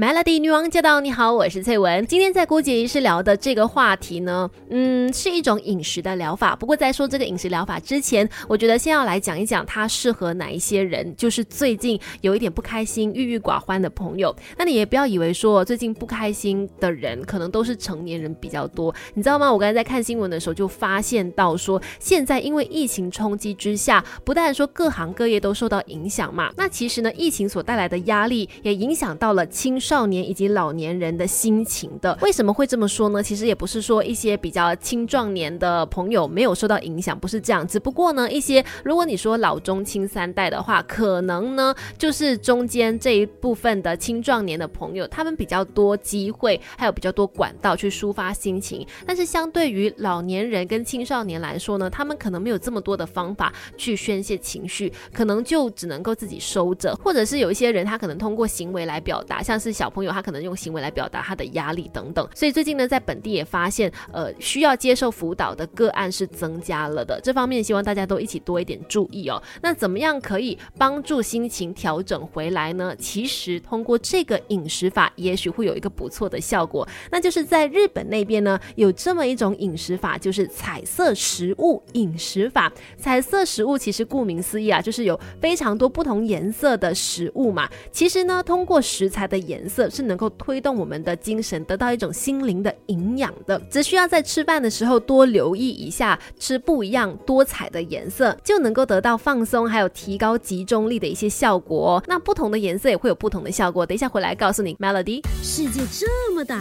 Melody 女王驾到！你好，我是翠文。今天在郭姐仪式聊的这个话题呢，嗯，是一种饮食的疗法。不过在说这个饮食疗法之前，我觉得先要来讲一讲它适合哪一些人，就是最近有一点不开心、郁郁寡欢的朋友。那你也不要以为说最近不开心的人可能都是成年人比较多，你知道吗？我刚才在看新闻的时候就发现到说，现在因为疫情冲击之下，不但说各行各业都受到影响嘛，那其实呢，疫情所带来的压力也影响到了青少。年以及老年人的心情的，为什么会这么说呢？其实也不是说一些比较青壮年的朋友没有受到影响，不是这样。只不过呢，一些如果你说老中青三代的话，可能呢就是中间这一部分的青壮年的朋友，他们比较多机会，还有比较多管道去抒发心情。但是相对于老年人跟青少年来说呢，他们可能没有这么多的方法去宣泄情绪，可能就只能够自己收着，或者是有一些人他可能通过行为来表达，像是。小朋友他可能用行为来表达他的压力等等，所以最近呢，在本地也发现，呃，需要接受辅导的个案是增加了的。这方面希望大家都一起多一点注意哦。那怎么样可以帮助心情调整回来呢？其实通过这个饮食法，也许会有一个不错的效果。那就是在日本那边呢，有这么一种饮食法，就是彩色食物饮食法。彩色食物其实顾名思义啊，就是有非常多不同颜色的食物嘛。其实呢，通过食材的颜色是能够推动我们的精神得到一种心灵的营养的，只需要在吃饭的时候多留意一下，吃不一样多彩的颜色，就能够得到放松，还有提高集中力的一些效果。那不同的颜色也会有不同的效果。等一下回来告诉你，Melody。世界这么大，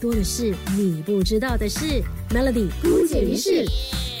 多的是你不知道的事。Melody 姑姐于是。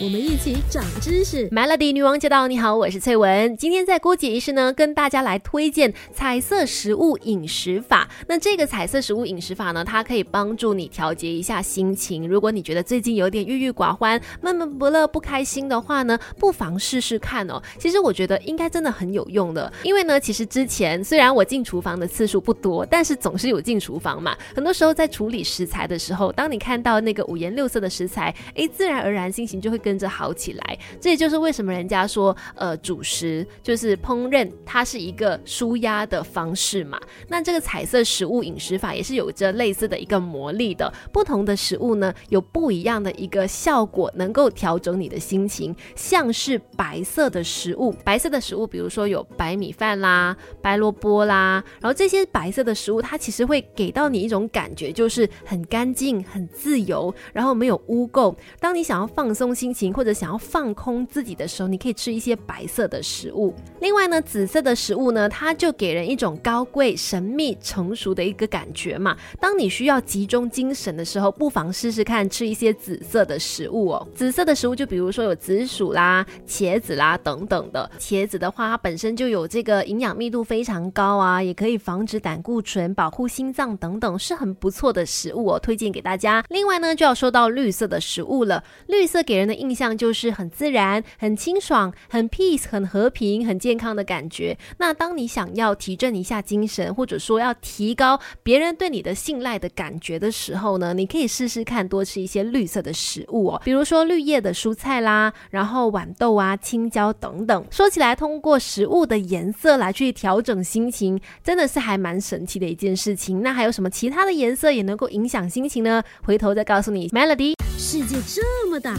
我们一起长知识。Melody 女王驾到！你好，我是翠文。今天在郭姐仪式呢，跟大家来推荐彩色食物饮食法。那这个彩色食物饮食法呢，它可以帮助你调节一下心情。如果你觉得最近有点郁郁寡欢、闷闷不乐、不开心的话呢，不妨试试看哦。其实我觉得应该真的很有用的，因为呢，其实之前虽然我进厨房的次数不多，但是总是有进厨房嘛。很多时候在处理食材的时候，当你看到那个五颜六色的食材，诶，自然而然心情就会跟。着好起来，这也就是为什么人家说，呃，主食就是烹饪，它是一个舒压的方式嘛。那这个彩色食物饮食法也是有着类似的一个魔力的。不同的食物呢，有不一样的一个效果，能够调整你的心情。像是白色的食物，白色的食物，比如说有白米饭啦、白萝卜啦，然后这些白色的食物，它其实会给到你一种感觉，就是很干净、很自由，然后没有污垢。当你想要放松心情。或者想要放空自己的时候，你可以吃一些白色的食物。另外呢，紫色的食物呢，它就给人一种高贵、神秘、成熟的一个感觉嘛。当你需要集中精神的时候，不妨试试看吃一些紫色的食物哦。紫色的食物就比如说有紫薯啦、茄子啦等等的。茄子的话，它本身就有这个营养密度非常高啊，也可以防止胆固醇、保护心脏等等，是很不错的食物哦，推荐给大家。另外呢，就要说到绿色的食物了。绿色给人的印象就是很自然、很清爽、很 peace、很和平、很健康的感觉。那当你想要提振一下精神，或者说要提高别人对你的信赖的感觉的时候呢，你可以试试看多吃一些绿色的食物哦，比如说绿叶的蔬菜啦，然后豌豆啊、青椒等等。说起来，通过食物的颜色来去调整心情，真的是还蛮神奇的一件事情。那还有什么其他的颜色也能够影响心情呢？回头再告诉你，Melody。世界这么大，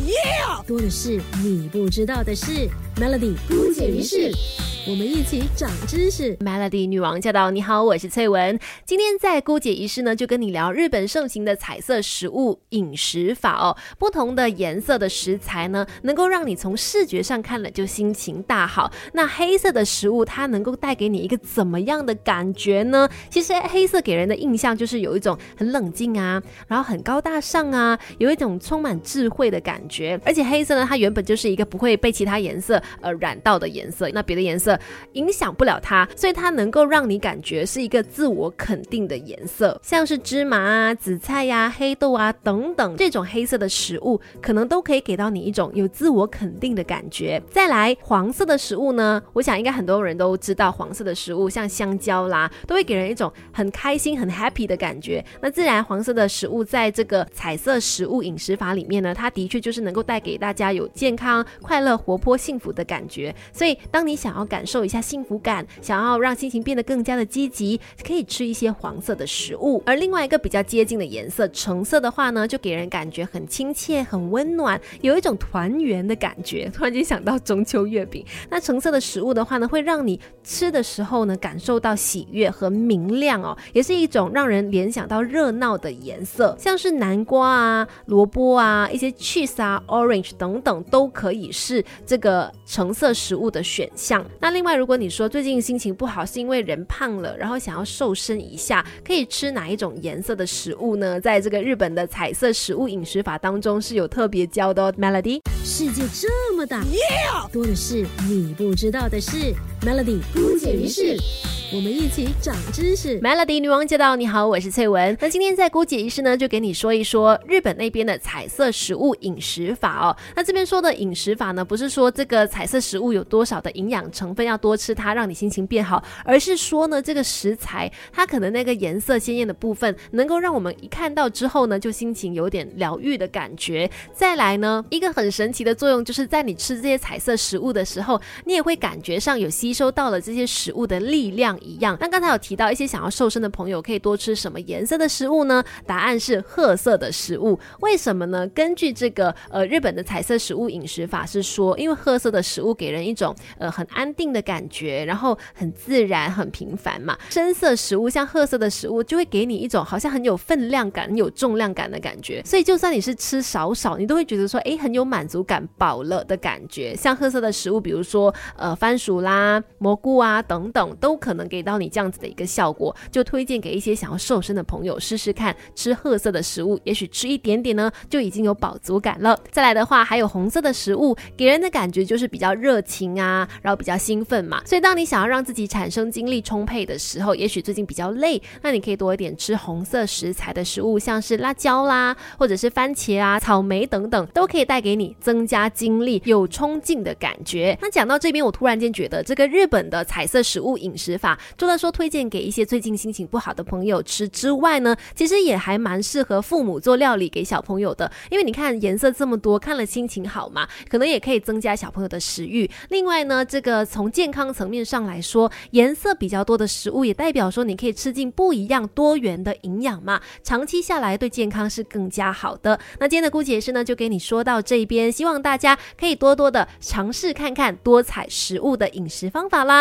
多的是你不知道的事。Melody 不解于事。我们一起长知识，Melody 女王驾到！你好，我是翠文。今天在姑姐仪式呢，就跟你聊日本盛行的彩色食物饮食法哦。不同的颜色的食材呢，能够让你从视觉上看了就心情大好。那黑色的食物，它能够带给你一个怎么样的感觉呢？其实黑色给人的印象就是有一种很冷静啊，然后很高大上啊，有一种充满智慧的感觉。而且黑色呢，它原本就是一个不会被其他颜色呃染到的颜色，那别的颜色。影响不了它，所以它能够让你感觉是一个自我肯定的颜色，像是芝麻啊、紫菜呀、黑豆啊等等这种黑色的食物，可能都可以给到你一种有自我肯定的感觉。再来黄色的食物呢，我想应该很多人都知道，黄色的食物像香蕉啦，都会给人一种很开心、很 happy 的感觉。那自然黄色的食物在这个彩色食物饮食法里面呢，它的确就是能够带给大家有健康、快乐、活泼、幸福的感觉。所以当你想要感感受一下幸福感，想要让心情变得更加的积极，可以吃一些黄色的食物。而另外一个比较接近的颜色，橙色的话呢，就给人感觉很亲切、很温暖，有一种团圆的感觉。突然间想到中秋月饼，那橙色的食物的话呢，会让你吃的时候呢，感受到喜悦和明亮哦，也是一种让人联想到热闹的颜色，像是南瓜啊、萝卜啊、一些 cheese 啊、orange 等等，都可以是这个橙色食物的选项。那另外，如果你说最近心情不好，是因为人胖了，然后想要瘦身一下，可以吃哪一种颜色的食物呢？在这个日本的彩色食物饮食法当中是有特别教的哦，Melody。世界这么大，多的是你不知道的事。Melody 不解于事，我们一起长知识。Melody 女王驾到！你好，我是翠文。那今天在姑姐仪式呢，就给你说一说日本那边的彩色食物饮食法哦。那这边说的饮食法呢，不是说这个彩色食物有多少的营养成分要多吃它，让你心情变好，而是说呢，这个食材它可能那个颜色鲜艳的部分，能够让我们一看到之后呢，就心情有点疗愈的感觉。再来呢，一个很神奇的作用，就是在你吃这些彩色食物的时候，你也会感觉上有吸收到了这些食物的力量一样。那刚才有提到一些想要瘦身的朋友可以多吃什么颜色的食物呢？答案是褐色的食物。为什么呢？根据这个呃日本的彩色食物饮食法是说，因为褐色的食物给人一种呃很安定的感觉，然后很自然、很平凡嘛。深色食物像褐色的食物就会给你一种好像很有分量感、很有重量感的感觉。所以就算你是吃少少，你都会觉得说，哎，很有满足感、饱了的感觉。像褐色的食物，比如说呃番薯啦、蘑菇啊等等，都可能给到你这样子的一个效果。就推荐给一些想要瘦身的朋友试试看，吃褐色的食物，也许吃一点点呢，就已经有饱足感了。再来的话，还有红色的食物，给人的感觉就是比较热情啊，然后比较兴奋嘛。所以当你想要让自己产生精力充沛的时候，也许最近比较累，那你可以多一点吃红色食材的食物，像是辣椒啦，或者是番茄啊、草莓等等，都可以带给你增加精力、有冲劲的感觉。那讲到这边，我突然间觉得这个日本的彩色食物饮食法，除了说推荐给一些最近心情不好的朋友吃之外呢，其实也还蛮适合父母做料理给小朋友的，因为你看颜色这么多，看了心情好嘛，可能也可以增加小朋友的食欲。另外呢，这个从健康层面上来说，颜色比较多的食物也代表说你可以吃进不一样多元的营养嘛，长期下来对健康是更加好的。那今天的姑姐是呢，就给你说到这边，希望大家可以多多的尝试看看多彩食物的饮食方法啦。